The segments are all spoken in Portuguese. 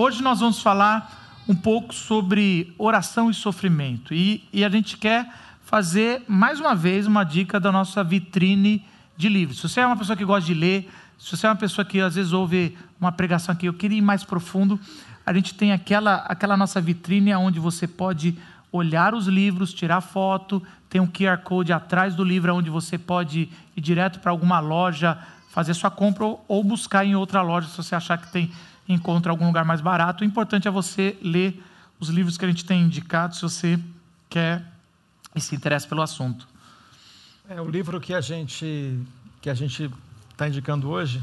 Hoje nós vamos falar um pouco sobre oração e sofrimento. E, e a gente quer fazer, mais uma vez, uma dica da nossa vitrine de livros. Se você é uma pessoa que gosta de ler, se você é uma pessoa que às vezes ouve uma pregação aqui, eu queria ir mais profundo, a gente tem aquela, aquela nossa vitrine onde você pode olhar os livros, tirar foto, tem um QR Code atrás do livro onde você pode ir direto para alguma loja, fazer sua compra ou buscar em outra loja se você achar que tem encontra algum lugar mais barato. O importante é você ler os livros que a gente tem indicado se você quer e se interessa pelo assunto. É, o livro que a gente que a gente está indicando hoje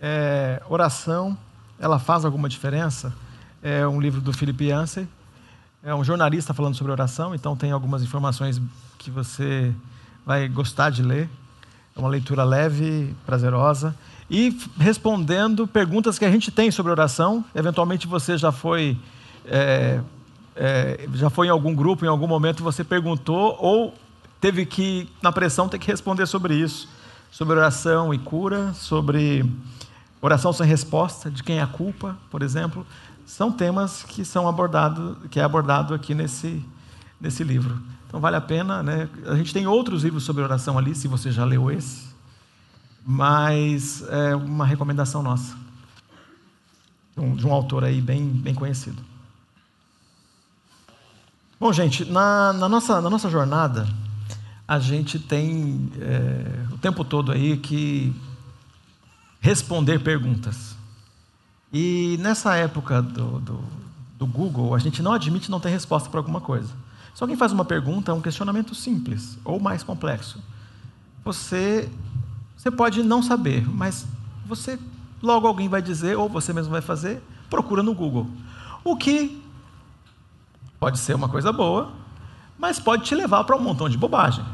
é Oração, ela faz alguma diferença? É um livro do Philip Yancey, é um jornalista falando sobre oração, então tem algumas informações que você vai gostar de ler. É uma leitura leve, prazerosa e respondendo perguntas que a gente tem sobre oração. Eventualmente você já foi é, é, já foi em algum grupo, em algum momento você perguntou ou teve que na pressão ter que responder sobre isso, sobre oração e cura, sobre oração sem resposta, de quem é a culpa, por exemplo, são temas que são abordados, que é abordado aqui nesse nesse livro. Então vale a pena, né? A gente tem outros livros sobre oração ali, se você já leu esse mas é uma recomendação nossa, de um autor aí bem, bem conhecido. Bom, gente, na, na, nossa, na nossa jornada, a gente tem é, o tempo todo aí que responder perguntas. E nessa época do, do, do Google, a gente não admite não ter resposta para alguma coisa. Se alguém faz uma pergunta, é um questionamento simples ou mais complexo. Você você pode não saber, mas você logo alguém vai dizer, ou você mesmo vai fazer, procura no Google. O que pode ser uma coisa boa, mas pode te levar para um montão de bobagem.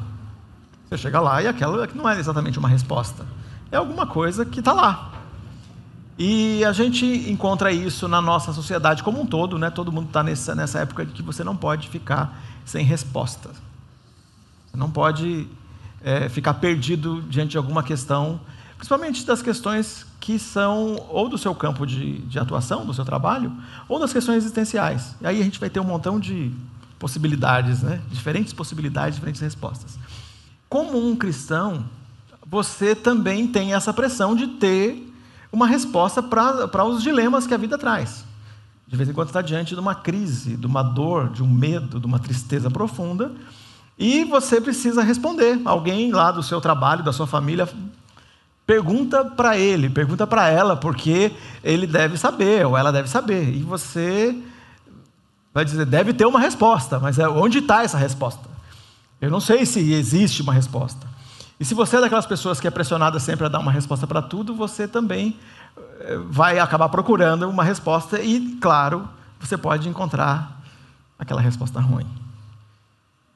Você chega lá e aquela não é exatamente uma resposta, é alguma coisa que está lá. E a gente encontra isso na nossa sociedade como um todo, né? Todo mundo está nessa, nessa época de que você não pode ficar sem resposta. Você não pode é, ficar perdido diante de alguma questão, principalmente das questões que são ou do seu campo de, de atuação, do seu trabalho, ou das questões existenciais. E aí a gente vai ter um montão de possibilidades, né? diferentes possibilidades, diferentes respostas. Como um cristão, você também tem essa pressão de ter uma resposta para os dilemas que a vida traz. De vez em quando está diante de uma crise, de uma dor, de um medo, de uma tristeza profunda, e você precisa responder. Alguém lá do seu trabalho, da sua família, pergunta para ele, pergunta para ela, porque ele deve saber, ou ela deve saber. E você vai dizer, deve ter uma resposta, mas é, onde está essa resposta? Eu não sei se existe uma resposta. E se você é daquelas pessoas que é pressionada sempre a dar uma resposta para tudo, você também eh, vai acabar procurando uma resposta e, claro, você pode encontrar aquela resposta ruim.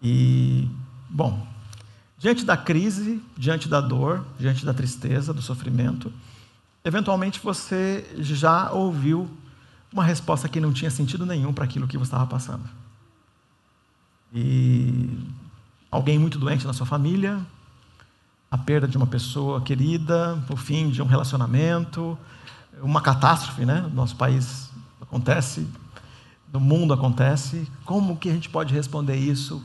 E, bom, diante da crise, diante da dor, diante da tristeza, do sofrimento, eventualmente você já ouviu uma resposta que não tinha sentido nenhum para aquilo que você estava passando. E alguém muito doente na sua família, a perda de uma pessoa querida, o fim de um relacionamento, uma catástrofe, né? No nosso país acontece, no mundo acontece. Como que a gente pode responder isso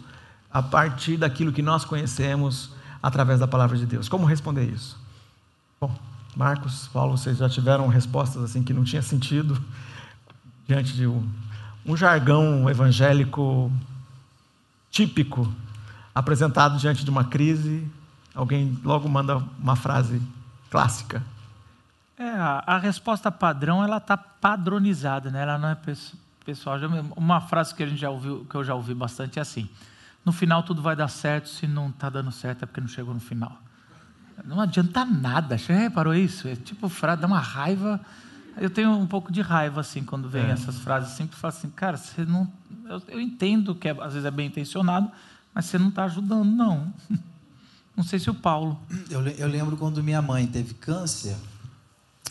a partir daquilo que nós conhecemos através da palavra de Deus. Como responder isso? Bom, Marcos, Paulo, vocês já tiveram respostas assim que não tinha sentido diante de um, um jargão evangélico típico apresentado diante de uma crise. Alguém logo manda uma frase clássica. É, a, a resposta padrão ela está padronizada, né? Ela não é pessoal. Uma frase que a gente já ouviu, que eu já ouvi bastante é assim: no final tudo vai dar certo, se não está dando certo é porque não chegou no final. Não adianta nada, você reparou isso? É tipo frase, dá uma raiva. Eu tenho um pouco de raiva assim quando vem é. essas frases, sempre falo assim, cara, você não. Eu, eu entendo que é, às vezes é bem intencionado, mas você não está ajudando, não. Não sei se o Paulo. Eu, eu lembro quando minha mãe teve câncer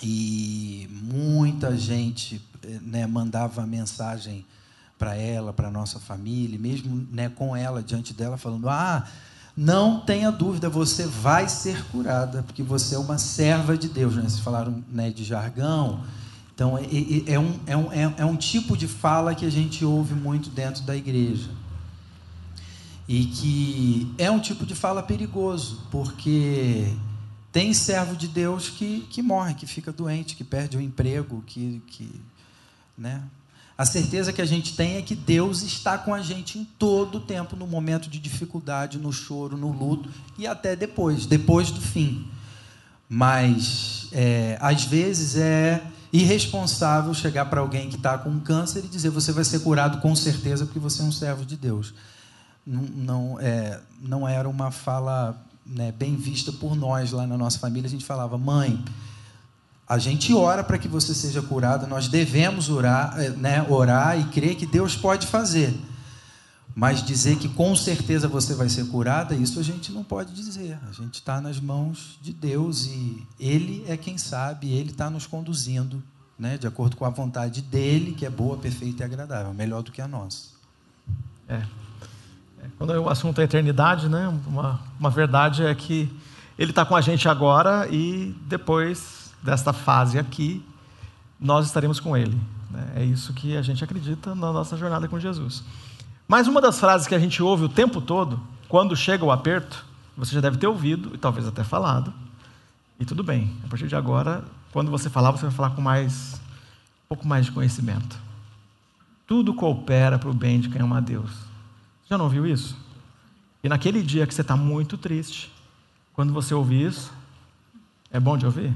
e muita gente eh, né, mandava mensagem para ela, para nossa família, mesmo né, com ela diante dela, falando: Ah, não tenha dúvida, você vai ser curada, porque você é uma serva de Deus. Né? Vocês falaram né, de jargão. Então, é, é, é, um, é, um, é, é um tipo de fala que a gente ouve muito dentro da igreja. E que é um tipo de fala perigoso, porque tem servo de Deus que, que morre, que fica doente, que perde o emprego, que, que né? A certeza que a gente tem é que Deus está com a gente em todo o tempo, no momento de dificuldade, no choro, no luto e até depois, depois do fim. Mas é, às vezes é irresponsável chegar para alguém que está com câncer e dizer você vai ser curado com certeza porque você é um servo de Deus. Não, não, é, não era uma fala né, bem vista por nós lá na nossa família. A gente falava, mãe, a gente ora para que você seja curado, nós devemos orar, eh, né, orar e crer que Deus pode fazer. Mas dizer que com certeza você vai ser curada, isso a gente não pode dizer. A gente está nas mãos de Deus e Ele é quem sabe, Ele está nos conduzindo, né, de acordo com a vontade dele, que é boa, perfeita e agradável, melhor do que a nossa. É. é quando o assunto é eternidade, né, uma, uma verdade é que Ele está com a gente agora e depois desta fase aqui, nós estaremos com Ele. Né? É isso que a gente acredita na nossa jornada com Jesus. Mas uma das frases que a gente ouve o tempo todo, quando chega o aperto, você já deve ter ouvido e talvez até falado, e tudo bem. A partir de agora, quando você falar, você vai falar com mais, um pouco mais de conhecimento. Tudo coopera para o bem de quem ama a Deus. Já não ouviu isso? E naquele dia que você está muito triste, quando você ouvir isso, é bom de ouvir?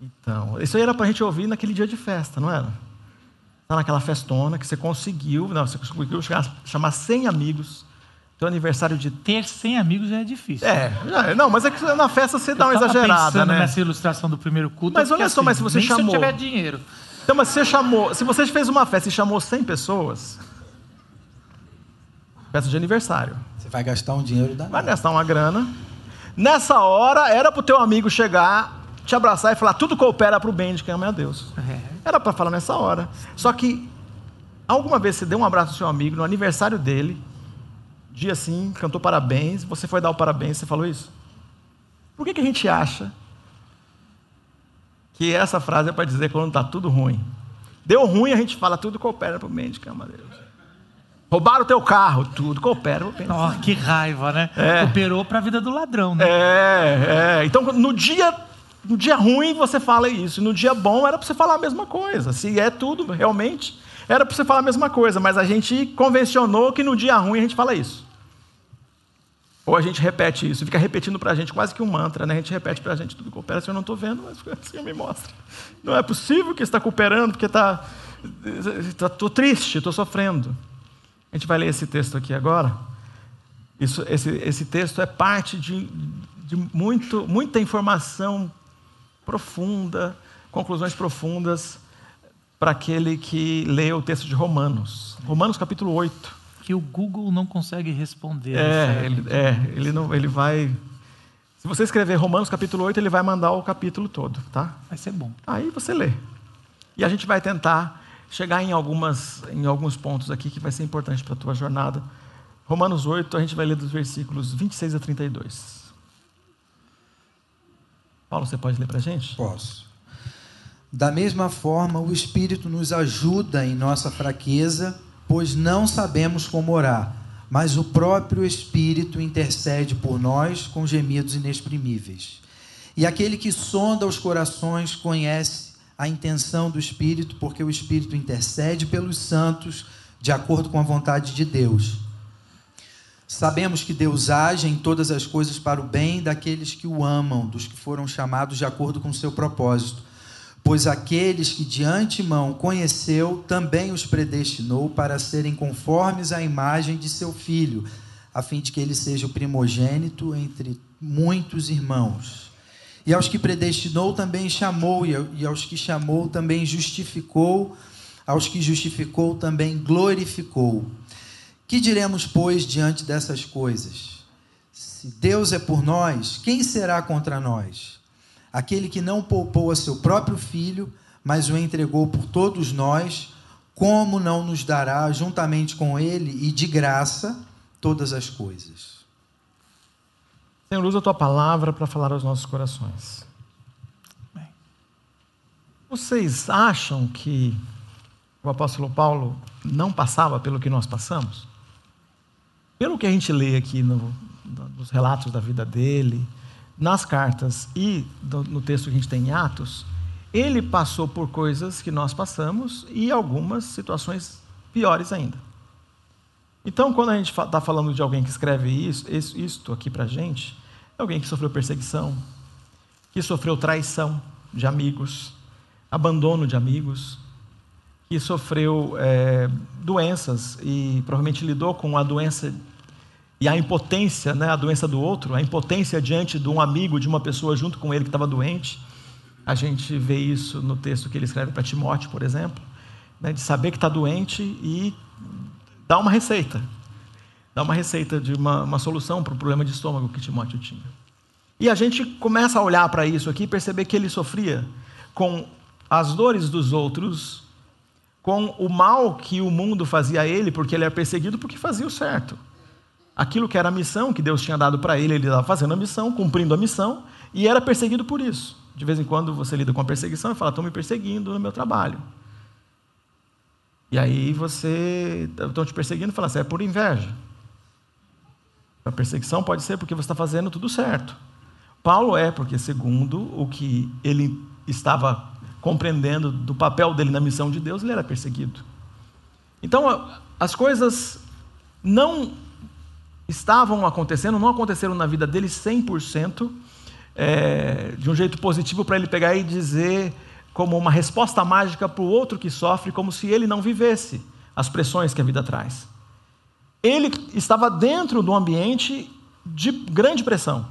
Então, isso aí era para a gente ouvir naquele dia de festa, não era? Tá naquela festona que você conseguiu, não, você conseguiu chegar, chamar 100 amigos. Teu aniversário de ter 100 amigos já é difícil. É, não, mas é que na festa você dá uma exagerada, né? nessa ilustração do primeiro culto. Mas olha só, assim, mas se você nem chamou, se eu tiver dinheiro. Então, mas você chamou, se você fez uma festa e chamou 100 pessoas, festa de aniversário. Você vai gastar um dinheiro da Vai gastar uma grana. Nessa hora era para o teu amigo chegar te abraçar e falar, tudo coopera para o bem de quem ama a Deus. É. Era para falar nessa hora. Só que, alguma vez você deu um abraço ao seu amigo no aniversário dele, dia assim, cantou parabéns, você foi dar o parabéns, você falou isso? Por que, que a gente acha que essa frase é para dizer quando está tudo ruim? Deu ruim, a gente fala, tudo coopera para o bem de quem ama a Deus. Roubaram o teu carro, tudo coopera. Oh, que raiva, né? É. Cooperou para a vida do ladrão, né? É, é. Então, no dia no dia ruim você fala isso, no dia bom era para você falar a mesma coisa. Se é tudo realmente, era para você falar a mesma coisa, mas a gente convencionou que no dia ruim a gente fala isso. Ou a gente repete isso, fica repetindo para a gente quase que um mantra, né? A gente repete para a gente tudo coopera, se eu não estou vendo, mas o Senhor me mostra. Não é possível que está cooperando, porque está. Estou triste, estou sofrendo. A gente vai ler esse texto aqui agora. Isso, esse, esse texto é parte de, de muito, muita informação profunda, conclusões profundas para aquele que lê o texto de Romanos. Romanos capítulo 8. Que o Google não consegue responder. É, ele, é, ele, não, ele vai. Se você escrever Romanos capítulo 8, ele vai mandar o capítulo todo, tá? Vai ser bom. Aí você lê. E a gente vai tentar chegar em, algumas, em alguns pontos aqui que vai ser importante para a tua jornada. Romanos 8, a gente vai ler dos versículos 26 a 32. Paulo, você pode ler para a gente? Posso. Da mesma forma, o Espírito nos ajuda em nossa fraqueza, pois não sabemos como orar, mas o próprio Espírito intercede por nós com gemidos inexprimíveis. E aquele que sonda os corações conhece a intenção do Espírito, porque o Espírito intercede pelos santos de acordo com a vontade de Deus. Sabemos que Deus age em todas as coisas para o bem daqueles que o amam, dos que foram chamados de acordo com o seu propósito. Pois aqueles que de antemão conheceu, também os predestinou para serem conformes à imagem de seu filho, a fim de que ele seja o primogênito entre muitos irmãos. E aos que predestinou também chamou, e aos que chamou também justificou, aos que justificou também glorificou. Que diremos, pois, diante dessas coisas? Se Deus é por nós, quem será contra nós? Aquele que não poupou a seu próprio filho, mas o entregou por todos nós, como não nos dará juntamente com ele e de graça todas as coisas? Senhor, usa a tua palavra para falar aos nossos corações. Vocês acham que o apóstolo Paulo não passava pelo que nós passamos? Pelo que a gente lê aqui no, nos relatos da vida dele, nas cartas e no texto que a gente tem em Atos, ele passou por coisas que nós passamos e algumas situações piores ainda. Então, quando a gente está falando de alguém que escreve isso, isto aqui para a gente, é alguém que sofreu perseguição, que sofreu traição de amigos, abandono de amigos, que sofreu é, doenças e provavelmente lidou com a doença e a impotência, né, a doença do outro, a impotência diante de um amigo, de uma pessoa junto com ele que estava doente. A gente vê isso no texto que ele escreve para Timóteo, por exemplo, né, de saber que está doente e dar uma receita, dar uma receita de uma, uma solução para o problema de estômago que Timóteo tinha. E a gente começa a olhar para isso aqui e perceber que ele sofria com as dores dos outros, com o mal que o mundo fazia a ele, porque ele era perseguido porque fazia o certo. Aquilo que era a missão que Deus tinha dado para ele, ele estava fazendo a missão, cumprindo a missão, e era perseguido por isso. De vez em quando você lida com a perseguição e fala: estão me perseguindo no meu trabalho. E aí você estão te perseguindo e fala assim, é por inveja. A perseguição pode ser porque você está fazendo tudo certo. Paulo é porque, segundo o que ele estava compreendendo do papel dele na missão de Deus, ele era perseguido. Então, as coisas não estavam acontecendo, não aconteceram na vida dele 100% é, de um jeito positivo para ele pegar e dizer como uma resposta mágica para o outro que sofre, como se ele não vivesse as pressões que a vida traz. Ele estava dentro do ambiente de grande pressão,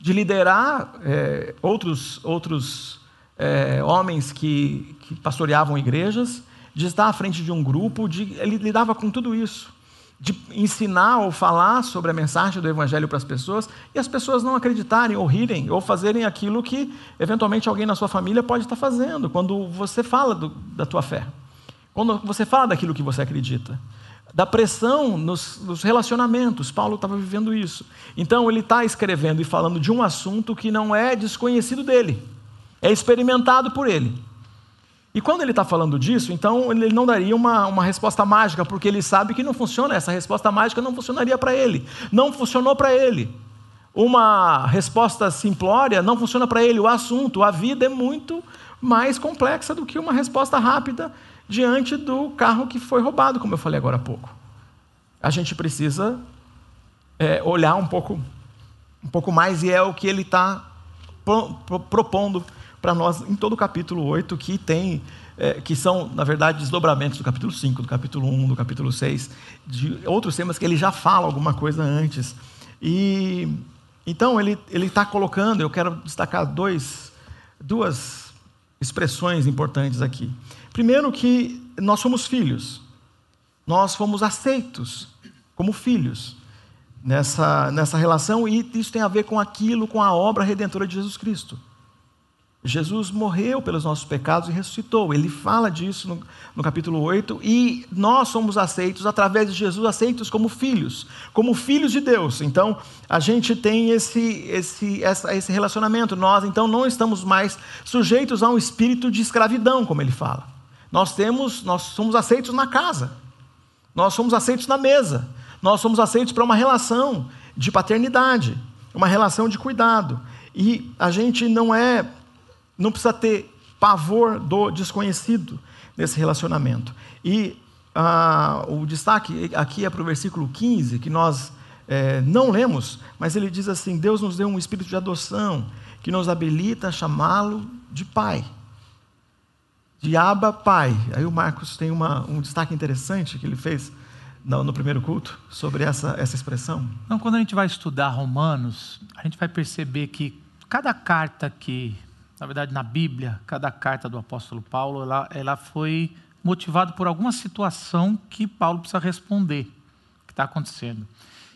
de liderar é, outros, outros é, homens que, que pastoreavam igrejas, de estar à frente de um grupo, de, ele lidava com tudo isso de ensinar ou falar sobre a mensagem do Evangelho para as pessoas e as pessoas não acreditarem ou rirem ou fazerem aquilo que eventualmente alguém na sua família pode estar fazendo quando você fala do, da tua fé, quando você fala daquilo que você acredita. Da pressão nos, nos relacionamentos, Paulo estava vivendo isso. Então ele está escrevendo e falando de um assunto que não é desconhecido dele, é experimentado por ele. E quando ele está falando disso, então ele não daria uma, uma resposta mágica, porque ele sabe que não funciona, essa resposta mágica não funcionaria para ele. Não funcionou para ele. Uma resposta simplória não funciona para ele. O assunto, a vida é muito mais complexa do que uma resposta rápida diante do carro que foi roubado, como eu falei agora há pouco. A gente precisa é, olhar um pouco, um pouco mais, e é o que ele está propondo para nós em todo o capítulo 8, que tem, é, que são, na verdade, desdobramentos do capítulo 5, do capítulo 1, do capítulo 6, de outros temas que ele já fala alguma coisa antes. E então ele está colocando, eu quero destacar dois, duas expressões importantes aqui. Primeiro que nós somos filhos, nós fomos aceitos como filhos nessa, nessa relação, e isso tem a ver com aquilo, com a obra redentora de Jesus Cristo. Jesus morreu pelos nossos pecados e ressuscitou. Ele fala disso no, no, capítulo 8. E nós somos aceitos, através de Jesus, aceitos como filhos, como filhos de Deus. Então, a gente tem esse, esse, essa, esse relacionamento. Nós, então, não estamos mais sujeitos a um espírito de escravidão, como ele fala. Nós temos, nós somos aceitos na casa. Nós somos aceitos na mesa. Nós somos aceitos para uma relação de paternidade, uma relação de cuidado. E a gente não é não precisa ter pavor do desconhecido nesse relacionamento. E ah, o destaque aqui é para o versículo 15, que nós é, não lemos, mas ele diz assim: Deus nos deu um espírito de adoção que nos habilita a chamá-lo de Pai. De Abba, Pai. Aí o Marcos tem uma, um destaque interessante que ele fez no, no, primeiro culto sobre essa, essa expressão. Não, quando a gente vai estudar Romanos, a gente vai perceber que cada carta que na verdade, na Bíblia, cada carta do apóstolo Paulo, ela, ela foi motivada por alguma situação que Paulo precisa responder, que está acontecendo.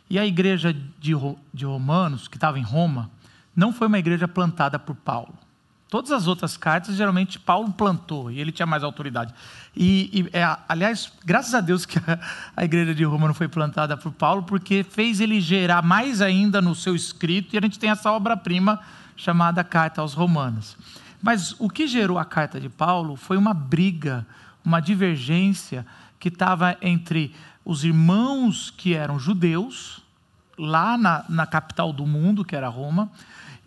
E a igreja de, de Romanos, que estava em Roma, não foi uma igreja plantada por Paulo. Todas as outras cartas, geralmente, Paulo plantou e ele tinha mais autoridade. E, e é, aliás, graças a Deus que a, a, igreja de Roma não foi plantada por Paulo, porque fez ele gerar mais ainda no seu escrito, e a gente tem essa obra-prima chamada Carta aos Romanos. Mas o que gerou a carta de Paulo foi uma briga, uma divergência que estava entre os irmãos que eram judeus, lá na, na capital do mundo, que era Roma,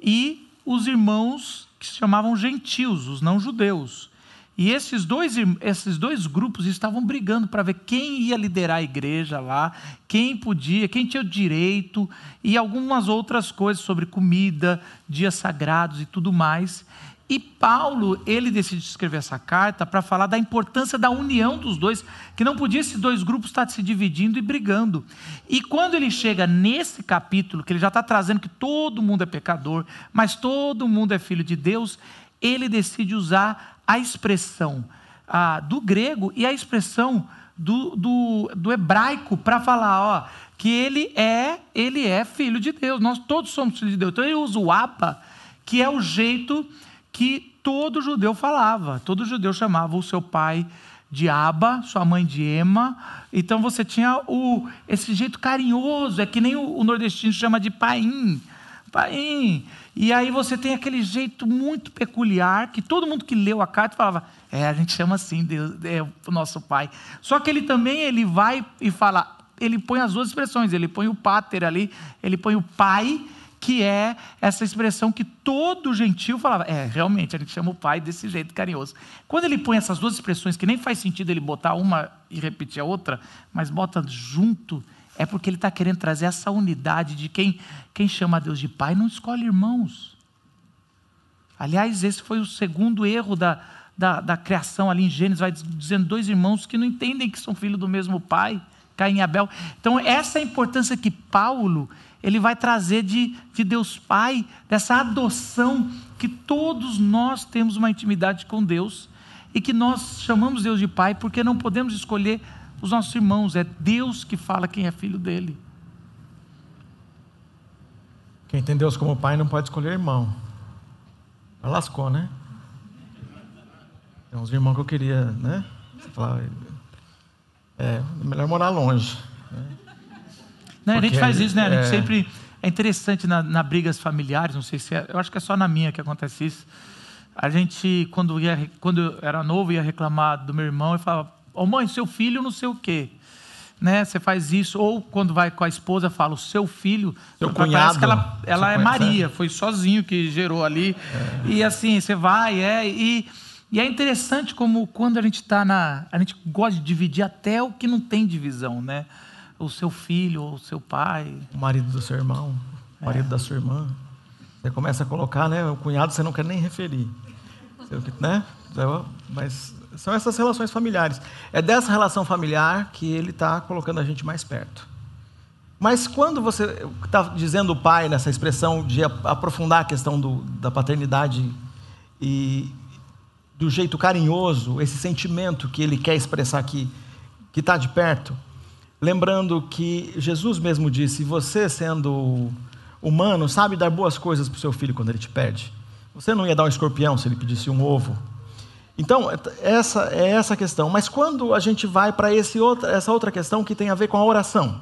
e os irmãos que se chamavam gentios, os não judeus. E esses dois, esses dois grupos estavam brigando para ver quem ia liderar a igreja lá, quem podia, quem tinha o direito, e algumas outras coisas sobre comida, dias sagrados e tudo mais. E Paulo, ele decide escrever essa carta para falar da importância da união dos dois, que não podia esses dois grupos estar se dividindo e brigando. E quando ele chega nesse capítulo, que ele já está trazendo que todo mundo é pecador, mas todo mundo é filho de Deus, ele decide usar a expressão do grego e a expressão do, do, do hebraico para falar, ó, que ele é, ele é filho de Deus. Nós todos somos filhos de Deus. Então ele usa o apa, que é o jeito que todo judeu falava. Todo judeu chamava o seu pai de Aba, sua mãe de Ema. Então você tinha o, esse jeito carinhoso, é que nem o, o nordestino chama de paim. Paim. E aí você tem aquele jeito muito peculiar que todo mundo que leu a carta falava, é, a gente chama assim, Deus, é o nosso pai. Só que ele também ele vai e fala, ele põe as duas expressões, ele põe o pater ali, ele põe o pai, que é essa expressão que todo gentil falava. É, realmente, a gente chama o pai desse jeito carinhoso. Quando ele põe essas duas expressões, que nem faz sentido ele botar uma e repetir a outra, mas bota junto, é porque ele está querendo trazer essa unidade de quem, quem chama a Deus de Pai não escolhe irmãos. Aliás, esse foi o segundo erro da, da, da criação ali em Gênesis, vai dizendo dois irmãos que não entendem que são filhos do mesmo pai, Caim e Abel. Então, essa é a importância que Paulo ele vai trazer de, de Deus Pai, dessa adoção que todos nós temos uma intimidade com Deus e que nós chamamos Deus de Pai porque não podemos escolher os nossos irmãos, é Deus que fala quem é filho dele. Quem tem Deus como pai não pode escolher irmão. lascou, né? Tem uns irmãos que eu queria, né? É melhor morar longe. Né? Não, a gente faz isso, né? A gente é... sempre. É interessante na, na, brigas familiares, não sei se é. Eu acho que é só na minha que acontece isso. A gente, quando, ia, quando eu era novo, ia reclamar do meu irmão e falava: Ô oh, mãe, seu filho não sei o quê. Né? Você faz isso. Ou quando vai com a esposa, fala o seu filho. Seu cunhado. que ela, ela é Maria, foi sozinho que gerou ali. É. E assim, você vai, é. E, e é interessante como quando a gente está na. A gente gosta de dividir até o que não tem divisão, né? O seu filho, o seu pai. O marido do seu irmão, o marido é. da sua irmã. Você começa a colocar, né? O cunhado você não quer nem referir. Né? Mas são essas relações familiares. É dessa relação familiar que ele está colocando a gente mais perto. Mas quando você está dizendo o pai nessa expressão de aprofundar a questão do, da paternidade e do jeito carinhoso, esse sentimento que ele quer expressar aqui, que está de perto, lembrando que Jesus mesmo disse: você sendo humano sabe dar boas coisas para o seu filho quando ele te pede. Você não ia dar um escorpião se ele pedisse um ovo. Então, essa é essa questão. Mas quando a gente vai para essa outra questão que tem a ver com a oração,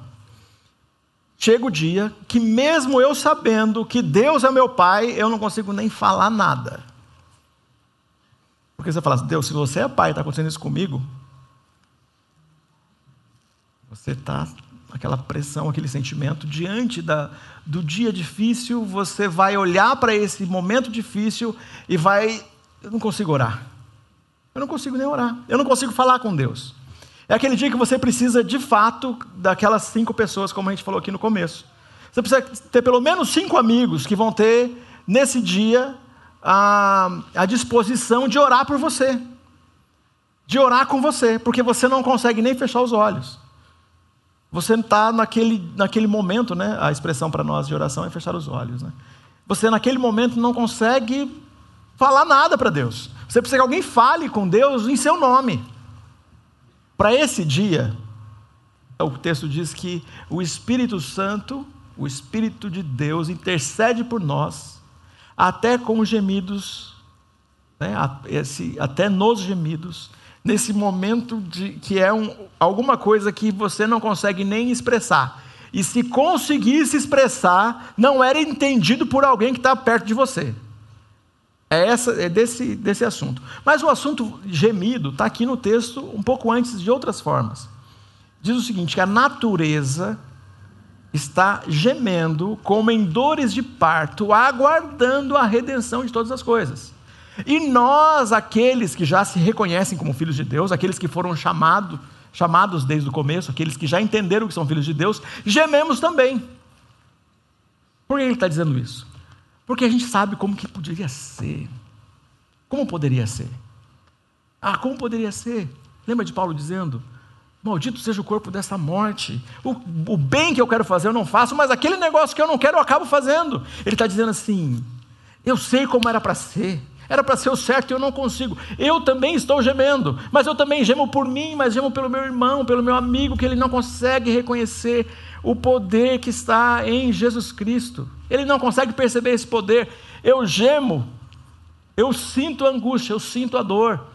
chega o dia que, mesmo eu sabendo que Deus é meu Pai, eu não consigo nem falar nada. Porque você fala, Deus, se você é Pai e está acontecendo isso comigo, você está aquela pressão, aquele sentimento diante da, do dia difícil, você vai olhar para esse momento difícil e vai, eu não consigo orar. Eu não consigo nem orar. Eu não consigo falar com Deus. É aquele dia que você precisa, de fato, daquelas cinco pessoas, como a gente falou aqui no começo. Você precisa ter pelo menos cinco amigos que vão ter, nesse dia, a, a disposição de orar por você. De orar com você, porque você não consegue nem fechar os olhos. Você está naquele, naquele momento, né? A expressão para nós de oração é fechar os olhos, né? Você naquele momento não consegue falar nada para Deus. Você precisa que alguém fale com Deus em seu nome. Para esse dia, o texto diz que o Espírito Santo, o Espírito de Deus, intercede por nós, até com gemidos, né, até nos gemidos, nesse momento de, que é um, alguma coisa que você não consegue nem expressar. E se conseguisse expressar, não era entendido por alguém que está perto de você. É, essa, é desse, desse assunto. Mas o assunto gemido está aqui no texto um pouco antes de outras formas. Diz o seguinte: que a natureza está gemendo como em dores de parto, aguardando a redenção de todas as coisas. E nós, aqueles que já se reconhecem como filhos de Deus, aqueles que foram chamados, chamados desde o começo, aqueles que já entenderam que são filhos de Deus, gememos também. Por que ele está dizendo isso? Porque a gente sabe como que poderia ser. Como poderia ser? Ah, como poderia ser? Lembra de Paulo dizendo: Maldito seja o corpo dessa morte. O, o bem que eu quero fazer eu não faço, mas aquele negócio que eu não quero eu acabo fazendo. Ele está dizendo assim: Eu sei como era para ser. Era para ser o certo e eu não consigo. Eu também estou gemendo, mas eu também gemo por mim, mas gemo pelo meu irmão, pelo meu amigo, que ele não consegue reconhecer o poder que está em Jesus Cristo. Ele não consegue perceber esse poder. Eu gemo, eu sinto a angústia, eu sinto a dor.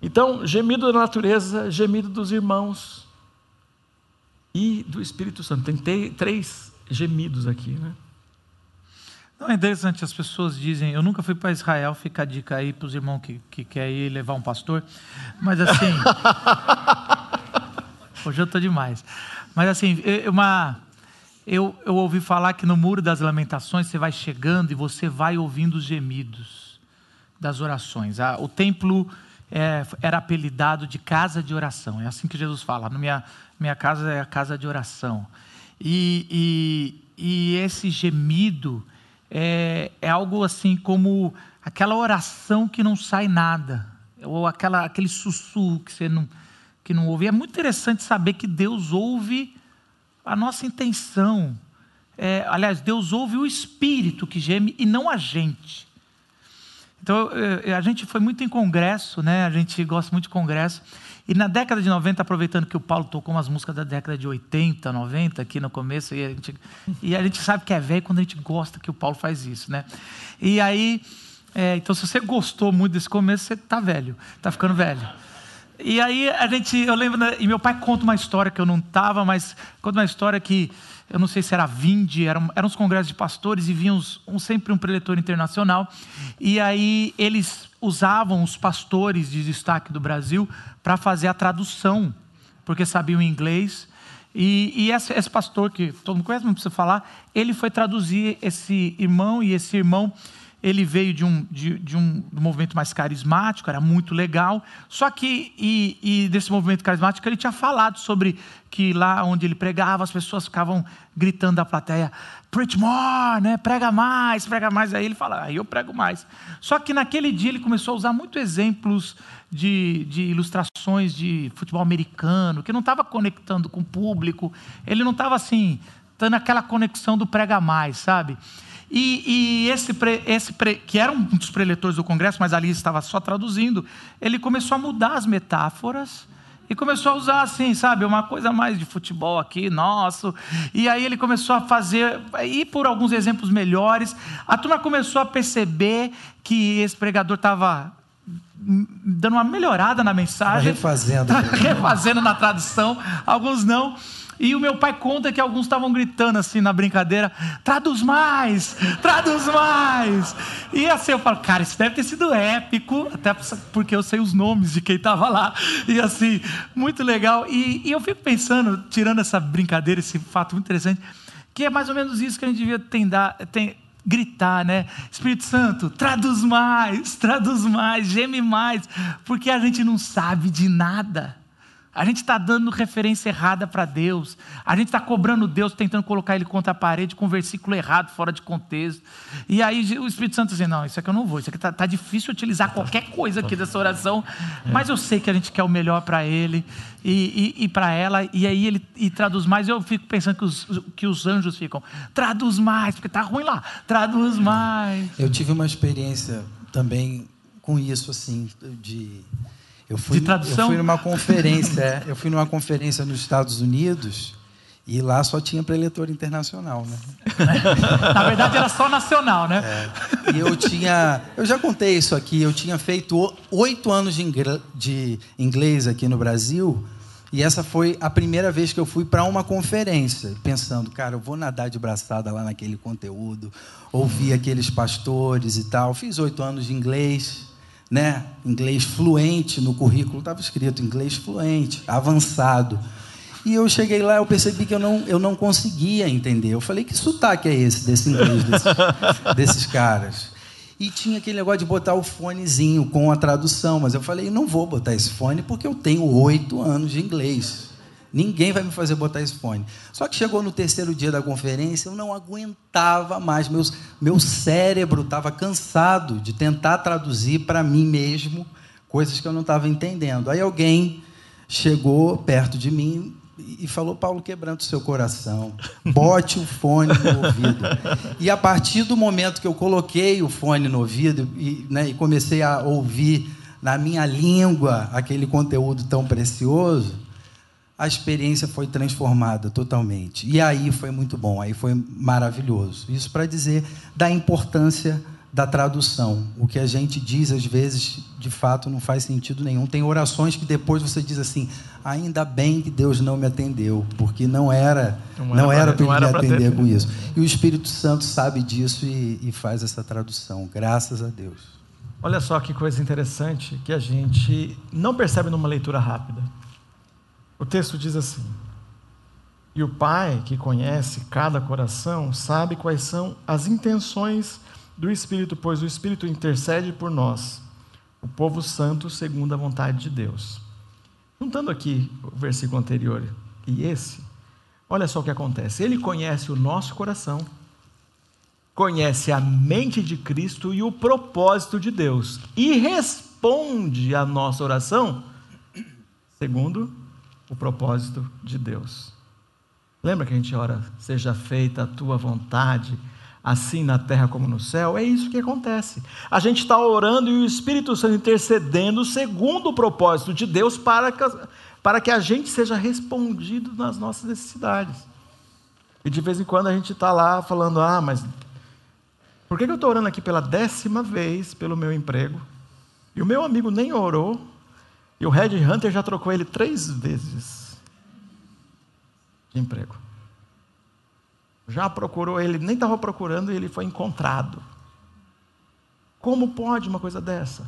Então, gemido da natureza, gemido dos irmãos e do Espírito Santo. Tem três gemidos aqui, né? Não é interessante, as pessoas dizem, eu nunca fui para Israel, fica a dica aí para os irmãos que, que querem ir levar um pastor, mas assim, hoje eu estou demais, mas assim, uma, eu, eu ouvi falar que no Muro das Lamentações você vai chegando e você vai ouvindo os gemidos das orações. O templo é, era apelidado de casa de oração. É assim que Jesus fala. Minha, minha casa é a casa de oração. E, e, e esse gemido é, é, algo assim como aquela oração que não sai nada. Ou aquela, aquele sussurro que você não, que não ouve. É muito interessante saber que Deus ouve a nossa intenção. É, aliás, Deus ouve o espírito que geme e não a gente. Então, a gente foi muito em congresso, né? A gente gosta muito de congresso. E na década de 90, aproveitando que o Paulo tocou umas músicas da década de 80, 90 aqui no começo, e a gente, e a gente sabe que é velho quando a gente gosta que o Paulo faz isso, né? E aí, é, então se você gostou muito desse começo, você está velho, está ficando velho. E aí a gente, eu lembro, né, e meu pai conta uma história que eu não estava, mas conta uma história que eu não sei se era Vinde, eram, eram uns congressos de pastores e vinham um, sempre um preletor internacional. E aí eles usavam os pastores de destaque do Brasil para fazer a tradução, porque sabiam inglês. E, e esse, esse, pastor, que todo mundo conhece, não precisa falar, ele foi traduzir esse irmão, e esse irmão ele veio de um, de, de um, movimento mais carismático, era muito legal. Só que, e, e, desse movimento carismático, ele tinha falado sobre que lá onde ele pregava, as pessoas ficavam gritando da plateia: preach more, né? prega mais, prega mais. Aí ele fala: aí eu prego mais. Só que naquele dia ele começou a usar muitos exemplos de, de ilustrações de futebol americano, que não estava conectando com o público, ele não estava assim, dando aquela conexão do prega mais, sabe? E, e esse, pre, esse pre, que era um dos preletores do Congresso, mas ali estava só traduzindo, ele começou a mudar as metáforas e começou a usar assim, sabe, uma coisa mais de futebol aqui, nosso. E aí ele começou a fazer, e por alguns exemplos melhores, a turma começou a perceber que esse pregador estava dando uma melhorada na mensagem, refazendo, refazendo na tradução, alguns não. E o meu pai conta que alguns estavam gritando assim na brincadeira: traduz mais, traduz mais. E assim eu falo, cara, isso deve ter sido épico, até porque eu sei os nomes de quem estava lá. E assim, muito legal. E, e eu fico pensando, tirando essa brincadeira, esse fato muito interessante, que é mais ou menos isso que a gente devia tendar, tem, gritar, né? Espírito Santo, traduz mais, traduz mais, geme mais, porque a gente não sabe de nada. A gente está dando referência errada para Deus. A gente está cobrando Deus, tentando colocar Ele contra a parede com um versículo errado, fora de contexto. E aí o Espírito Santo dizendo: Não, isso aqui eu não vou. Isso aqui está tá difícil utilizar qualquer coisa aqui dessa oração. Mas eu sei que a gente quer o melhor para Ele e, e, e para ela. E aí Ele e traduz mais. Eu fico pensando que os, que os anjos ficam: Traduz mais, porque está ruim lá. Traduz mais. Eu tive uma experiência também com isso, assim, de eu fui, de tradução? Eu fui numa conferência, é, eu fui numa conferência nos Estados Unidos e lá só tinha preletor internacional, né? Na verdade era só nacional, né? É. E eu tinha, eu já contei isso aqui, eu tinha feito oito anos de inglês aqui no Brasil E essa foi a primeira vez que eu fui para uma conferência, pensando, cara, eu vou nadar de braçada lá naquele conteúdo, ouvir aqueles pastores e tal. Fiz oito anos de inglês, né? Inglês fluente no currículo, estava escrito inglês fluente, avançado. E eu cheguei lá, eu percebi que eu não, eu não conseguia entender. Eu falei, que sotaque é esse desse inglês desses, desses caras? E tinha aquele negócio de botar o fonezinho com a tradução, mas eu falei, não vou botar esse fone porque eu tenho oito anos de inglês. Ninguém vai me fazer botar esse fone. Só que chegou no terceiro dia da conferência, eu não aguentava mais. Meu, meu cérebro estava cansado de tentar traduzir para mim mesmo coisas que eu não estava entendendo. Aí alguém chegou perto de mim e falou: Paulo, quebrando o seu coração, bote o fone no ouvido. E a partir do momento que eu coloquei o fone no ouvido e, né, e comecei a ouvir na minha língua aquele conteúdo tão precioso, a experiência foi transformada totalmente. E aí foi muito bom, aí foi maravilhoso. Isso para dizer da importância da tradução. O que a gente diz às vezes, de fato, não faz sentido nenhum. Tem orações que depois você diz assim: ainda bem que Deus não me atendeu, porque não era não era, para ele me atender ter... com isso. E o Espírito Santo sabe disso e, e faz essa tradução. Graças a Deus. Olha só que coisa interessante que a gente não percebe numa leitura rápida. O texto diz assim: E o Pai, que conhece cada coração, sabe quais são as intenções do Espírito, pois o Espírito intercede por nós, o povo santo, segundo a vontade de Deus. Juntando aqui o versículo anterior e esse, olha só o que acontece. Ele conhece o nosso coração, conhece a mente de Cristo e o propósito de Deus, e responde à nossa oração segundo o propósito de Deus. Lembra que a gente ora, seja feita a tua vontade, assim na terra como no céu, é isso que acontece. A gente está orando e o Espírito Santo intercedendo segundo o propósito de Deus para que, para que a gente seja respondido nas nossas necessidades. E de vez em quando a gente está lá falando: ah, mas por que eu estou orando aqui pela décima vez pelo meu emprego? E o meu amigo nem orou, e o Red Hunter já trocou ele três vezes de emprego já procurou, ele nem estava procurando e ele foi encontrado. Como pode uma coisa dessa?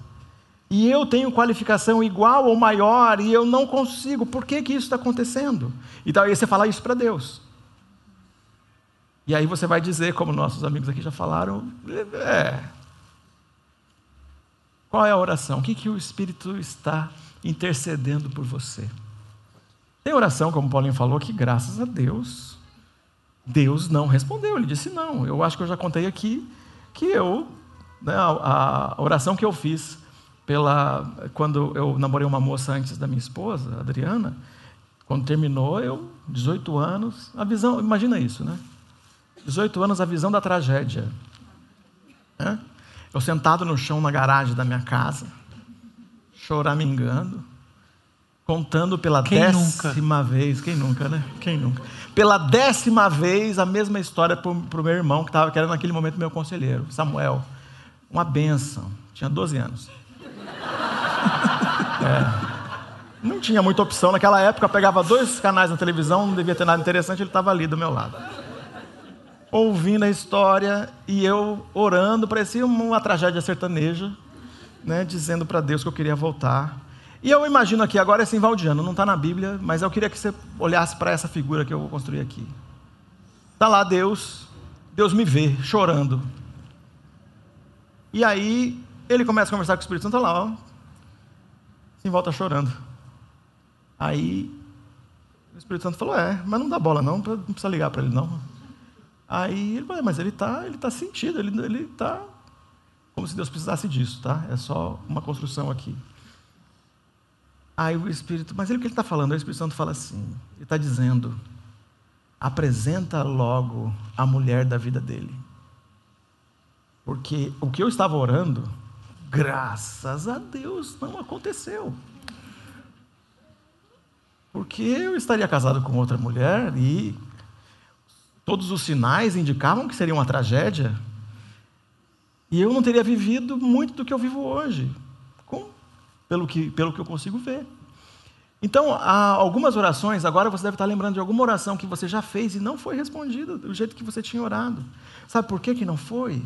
E eu tenho qualificação igual ou maior e eu não consigo. Por que, que isso está acontecendo? Então aí você fala isso para Deus. E aí você vai dizer, como nossos amigos aqui já falaram, é. Qual é a oração? O que, que o Espírito está intercedendo por você? Tem oração, como Paulinho falou, que graças a Deus Deus não respondeu. Ele disse: Não, eu acho que eu já contei aqui que eu, né, a, oração que eu fiz pela quando eu namorei uma moça antes da minha esposa, Adriana, quando terminou, eu, 18 anos, a visão, imagina isso, né? 18 anos, a visão da tragédia. Né? Eu sentado no chão na garagem da minha casa, choramingando, contando pela quem décima nunca? vez, quem nunca, né? Quem nunca? Pela décima vez a mesma história para o meu irmão, que, tava, que era naquele momento meu conselheiro, Samuel. Uma benção, tinha 12 anos. é. Não tinha muita opção naquela época, pegava dois canais na televisão, não devia ter nada interessante, ele estava ali do meu lado. Ouvindo a história e eu orando, parecia uma tragédia sertaneja, né, dizendo para Deus que eu queria voltar e eu imagino aqui, agora é assim, Valdiano, não está na Bíblia, mas eu queria que você olhasse para essa figura que eu vou construir aqui. Está lá Deus, Deus me vê chorando. E aí ele começa a conversar com o Espírito Santo, está lá, ó, em volta chorando. Aí o Espírito Santo falou: É, mas não dá bola não, não precisa ligar para ele não. Aí ele falou: é, Mas ele está ele tá sentido, ele está como se Deus precisasse disso, tá? É só uma construção aqui. Aí o Espírito, mas ele o que ele está falando? O Espírito Santo fala assim: ele está dizendo, apresenta logo a mulher da vida dele. Porque o que eu estava orando, graças a Deus, não aconteceu. Porque eu estaria casado com outra mulher e todos os sinais indicavam que seria uma tragédia. E eu não teria vivido muito do que eu vivo hoje pelo que, pelo que eu consigo ver. Então, há algumas orações, agora você deve estar lembrando de alguma oração que você já fez e não foi respondida do jeito que você tinha orado. Sabe por que, que não foi?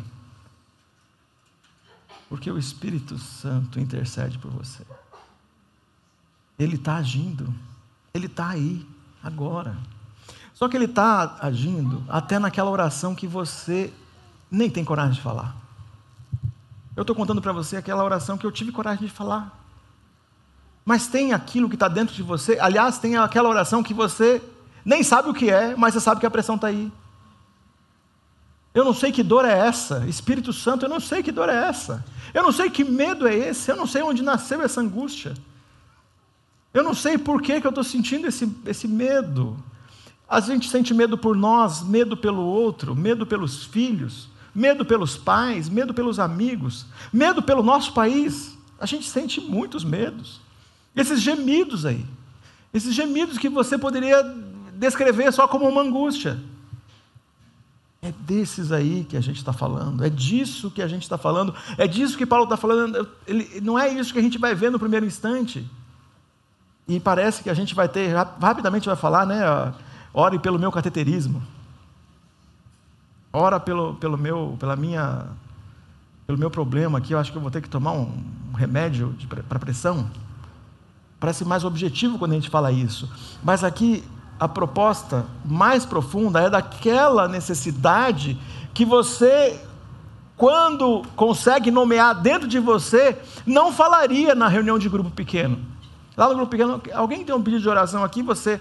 Porque o Espírito Santo intercede por você. Ele está agindo, ele está aí, agora. Só que ele está agindo até naquela oração que você nem tem coragem de falar. Eu estou contando para você aquela oração que eu tive coragem de falar. Mas tem aquilo que está dentro de você. Aliás, tem aquela oração que você nem sabe o que é, mas você sabe que a pressão está aí. Eu não sei que dor é essa, Espírito Santo, eu não sei que dor é essa. Eu não sei que medo é esse, eu não sei onde nasceu essa angústia. Eu não sei por que, que eu estou sentindo esse, esse medo. A gente sente medo por nós, medo pelo outro, medo pelos filhos, medo pelos pais, medo pelos amigos, medo pelo nosso país. A gente sente muitos medos. Esses gemidos aí, esses gemidos que você poderia descrever só como uma angústia. É desses aí que a gente está falando, é disso que a gente está falando, é disso que Paulo está falando. Ele, não é isso que a gente vai ver no primeiro instante. E parece que a gente vai ter, rapidamente vai falar, né? Ore pelo meu cateterismo. Ora pelo, pelo meu, pela minha, pelo meu problema aqui. Eu acho que eu vou ter que tomar um, remédio para pressão. Parece mais objetivo quando a gente fala isso. Mas aqui a proposta mais profunda é daquela necessidade que você, quando consegue nomear dentro de você, não falaria na reunião de grupo pequeno. Lá no grupo pequeno, alguém tem um pedido de oração aqui, você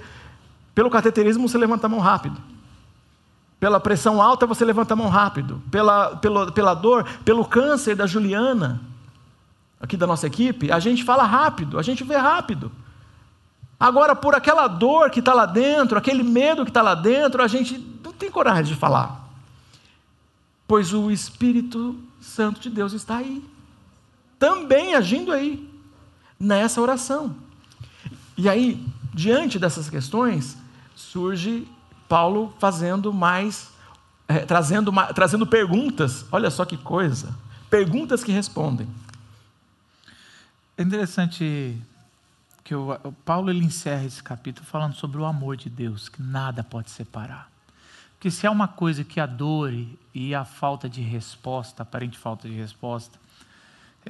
pelo cateterismo, você levanta a mão rápido. Pela pressão alta, você levanta a mão rápido. Pela, pela, pela dor, pelo câncer da Juliana, aqui da nossa equipe, a gente fala rápido, a gente vê rápido. Agora, por aquela dor que está lá dentro, aquele medo que está lá dentro, a gente não tem coragem de falar. Pois o Espírito Santo de Deus está aí, também agindo aí, nessa oração. E aí, diante dessas questões, surge Paulo fazendo mais, é, trazendo, trazendo perguntas. Olha só que coisa! Perguntas que respondem. É interessante que o, Paulo ele encerra esse capítulo falando sobre o amor de Deus, que nada pode separar. Porque se há uma coisa que a dor e a falta de resposta, aparente falta de resposta,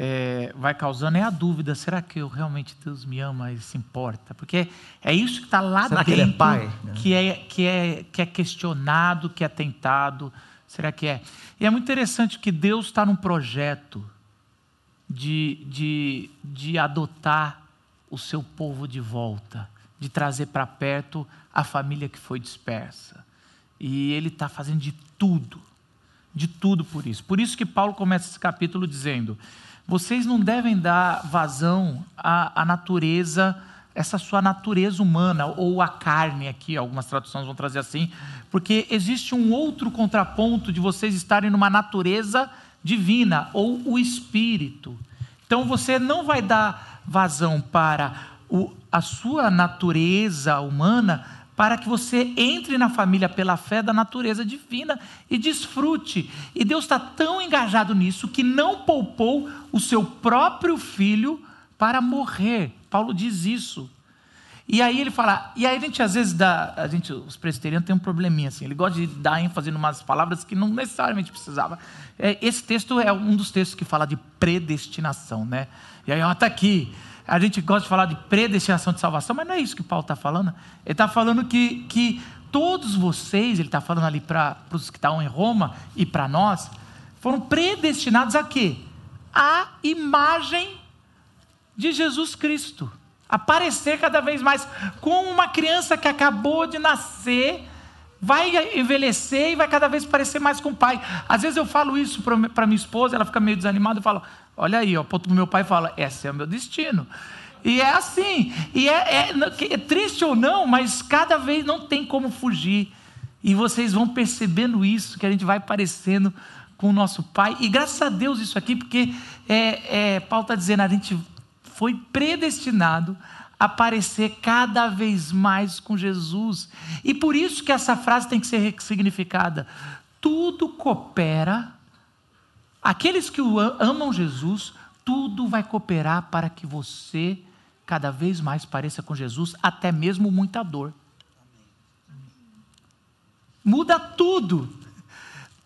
é, vai causando é a dúvida: será que eu realmente Deus me ama e se importa? Porque é isso que está lá será dentro que, ele é, pai? que é que é que é questionado, que é tentado. Será que é? E é muito interessante que Deus está num projeto de, de, de adotar o seu povo de volta, de trazer para perto a família que foi dispersa. E Ele está fazendo de tudo, de tudo por isso. Por isso que Paulo começa esse capítulo dizendo vocês não devem dar vazão à, à natureza, essa sua natureza humana, ou a carne aqui, algumas traduções vão trazer assim, porque existe um outro contraponto de vocês estarem numa natureza divina, ou o espírito. Então você não vai dar vazão para o, a sua natureza humana para que você entre na família pela fé da natureza divina e desfrute. E Deus está tão engajado nisso que não poupou o seu próprio filho para morrer. Paulo diz isso. E aí ele fala, e aí a gente às vezes dá, a gente, os presbiterianos tem um probleminha assim, ele gosta de dar ênfase em umas palavras que não necessariamente precisava. É, esse texto é um dos textos que fala de predestinação, né? E aí, ó, tá aqui, a gente gosta de falar de predestinação de salvação, mas não é isso que Paulo está falando. Ele está falando que, que todos vocês, ele está falando ali para os que estão em Roma e para nós, foram predestinados a quê? A imagem de Jesus Cristo. Aparecer cada vez mais como uma criança que acabou de nascer, vai envelhecer e vai cada vez parecer mais com o pai. Às vezes eu falo isso para minha esposa, ela fica meio desanimada, eu falo, Olha aí, o meu pai fala: esse é o meu destino. E é assim, e é, é, é, triste ou não, mas cada vez não tem como fugir. E vocês vão percebendo isso, que a gente vai parecendo com o nosso Pai. E graças a Deus isso aqui, porque é, é, Paulo está dizendo, a gente foi predestinado a parecer cada vez mais com Jesus. E por isso que essa frase tem que ser significada. Tudo coopera Aqueles que amam Jesus, tudo vai cooperar para que você cada vez mais pareça com Jesus, até mesmo muita dor. Muda tudo.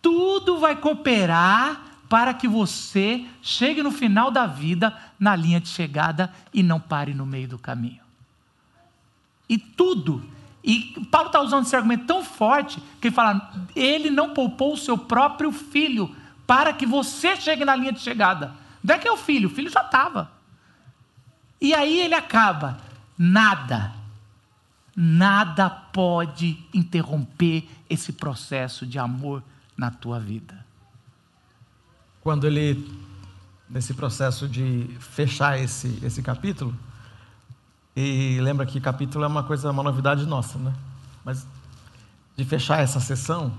Tudo vai cooperar para que você chegue no final da vida na linha de chegada e não pare no meio do caminho. E tudo. E Paulo está usando esse argumento tão forte que ele fala: ele não poupou o seu próprio filho para que você chegue na linha de chegada. Não é que é o filho, o filho já estava. E aí ele acaba: nada, nada pode interromper esse processo de amor na tua vida. Quando ele, nesse processo de fechar esse, esse capítulo, e lembra que capítulo é uma coisa, uma novidade nossa, né? Mas de fechar essa sessão,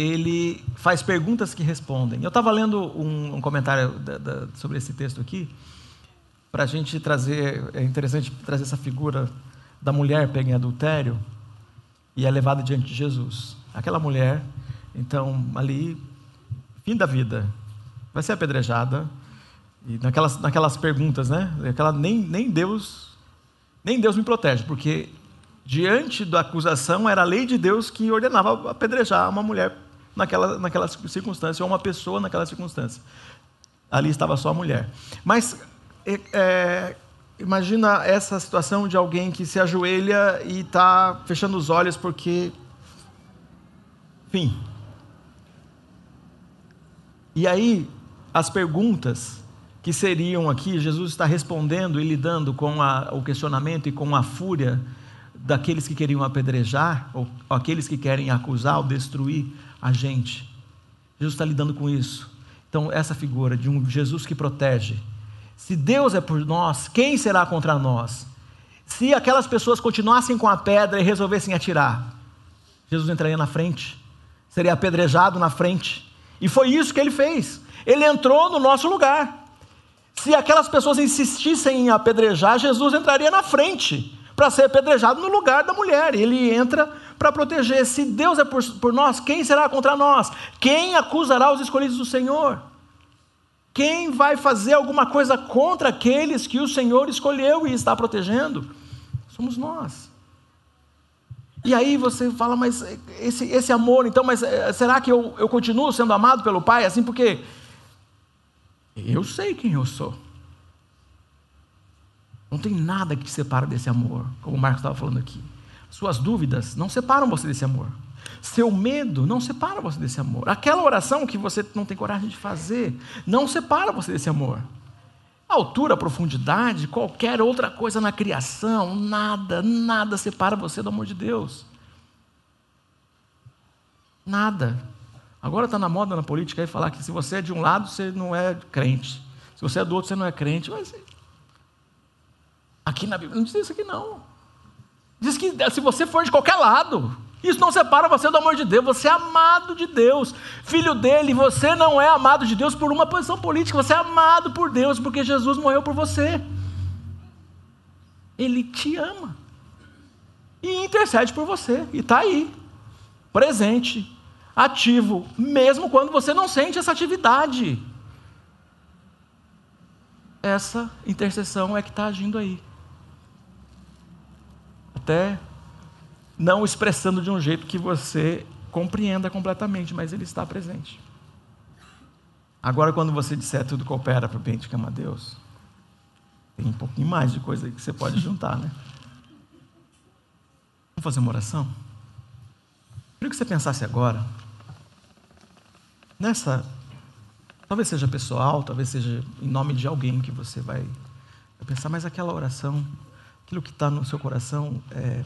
ele faz perguntas que respondem. Eu estava lendo um, um comentário da, da, sobre esse texto aqui, para a gente trazer, é interessante trazer essa figura da mulher pega em adultério e é levada diante de Jesus. Aquela mulher, então, ali, fim da vida, vai ser apedrejada, e naquelas, naquelas perguntas, né? Aquela, nem, nem Deus, nem Deus me protege, porque diante da acusação era a lei de Deus que ordenava apedrejar uma mulher naquela, naquela circunstância, ou uma pessoa naquela circunstância. Ali estava só a mulher. Mas é, é, imagina essa situação de alguém que se ajoelha e está fechando os olhos porque. Fim. E aí, as perguntas que seriam aqui, Jesus está respondendo e lidando com a, o questionamento e com a fúria daqueles que queriam apedrejar, ou, ou aqueles que querem acusar ou destruir a gente. Jesus está lidando com isso. Então, essa figura de um Jesus que protege. Se Deus é por nós, quem será contra nós? Se aquelas pessoas continuassem com a pedra e resolvessem atirar, Jesus entraria na frente, seria apedrejado na frente. E foi isso que ele fez. Ele entrou no nosso lugar. Se aquelas pessoas insistissem em apedrejar, Jesus entraria na frente para ser apedrejado no lugar da mulher. Ele entra para proteger. Se Deus é por, por nós, quem será contra nós? Quem acusará os escolhidos do Senhor? Quem vai fazer alguma coisa contra aqueles que o Senhor escolheu e está protegendo? Somos nós. E aí você fala, mas esse, esse amor, então, mas eh, será que eu, eu continuo sendo amado pelo Pai? Assim, porque eu sei quem eu sou. Não tem nada que te separa desse amor, como o Marcos estava falando aqui. Suas dúvidas não separam você desse amor. Seu medo não separa você desse amor. Aquela oração que você não tem coragem de fazer não separa você desse amor. Altura, profundidade, qualquer outra coisa na criação, nada, nada separa você do amor de Deus. Nada. Agora está na moda na política aí falar que se você é de um lado, você não é crente. Se você é do outro, você não é crente. Mas aqui na Bíblia não diz isso aqui não. Diz que se você for de qualquer lado, isso não separa você do amor de Deus. Você é amado de Deus, filho dele. Você não é amado de Deus por uma posição política. Você é amado por Deus porque Jesus morreu por você. Ele te ama e intercede por você e está aí, presente, ativo, mesmo quando você não sente essa atividade. Essa intercessão é que está agindo aí até não expressando de um jeito que você compreenda completamente, mas ele está presente. Agora, quando você disser tudo coopera para o bem de que ama Deus, tem um pouquinho mais de coisa que você pode juntar, né? Vamos fazer uma oração? Queria que você pensasse agora, nessa, talvez seja pessoal, talvez seja em nome de alguém que você vai pensar, mas aquela oração aquilo que está no seu coração, é,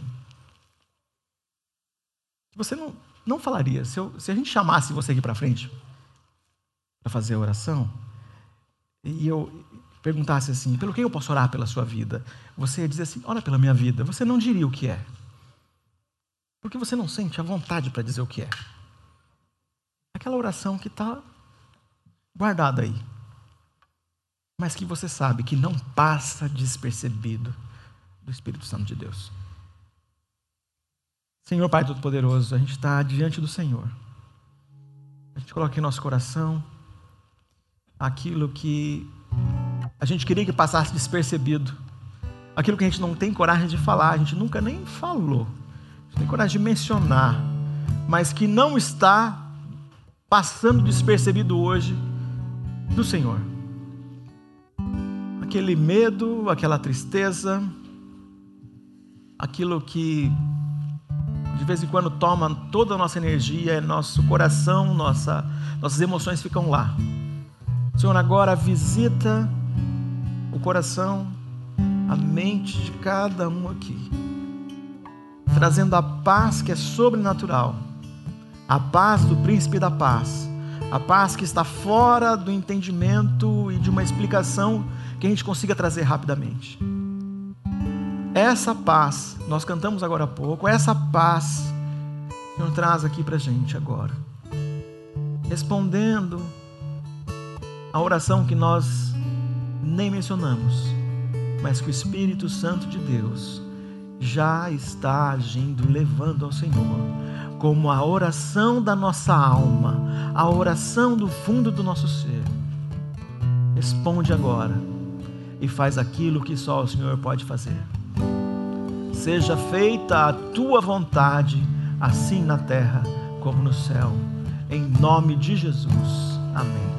você não, não falaria. Se, eu, se a gente chamasse você aqui para frente para fazer a oração, e eu perguntasse assim: pelo que eu posso orar pela sua vida? Você ia dizer assim: ora pela minha vida. Você não diria o que é. Porque você não sente a vontade para dizer o que é. Aquela oração que está guardada aí. Mas que você sabe que não passa despercebido do Espírito Santo de Deus. Senhor Pai Todo-Poderoso, a gente está diante do Senhor. A gente coloca em nosso coração aquilo que a gente queria que passasse despercebido, aquilo que a gente não tem coragem de falar, a gente nunca nem falou, a gente tem coragem de mencionar, mas que não está passando despercebido hoje do Senhor. Aquele medo, aquela tristeza, aquilo que de vez em quando toma toda a nossa energia, nosso coração, nossa, nossas emoções ficam lá. Senhor, agora visita o coração, a mente de cada um aqui, trazendo a paz que é sobrenatural, a paz do príncipe da paz, a paz que está fora do entendimento e de uma explicação que a gente consiga trazer rapidamente. Essa paz, nós cantamos agora há pouco, essa paz, o Senhor traz aqui para a gente agora. Respondendo a oração que nós nem mencionamos, mas que o Espírito Santo de Deus já está agindo, levando ao Senhor, como a oração da nossa alma, a oração do fundo do nosso ser. Responde agora e faz aquilo que só o Senhor pode fazer. Seja feita a tua vontade, assim na terra como no céu. Em nome de Jesus. Amém.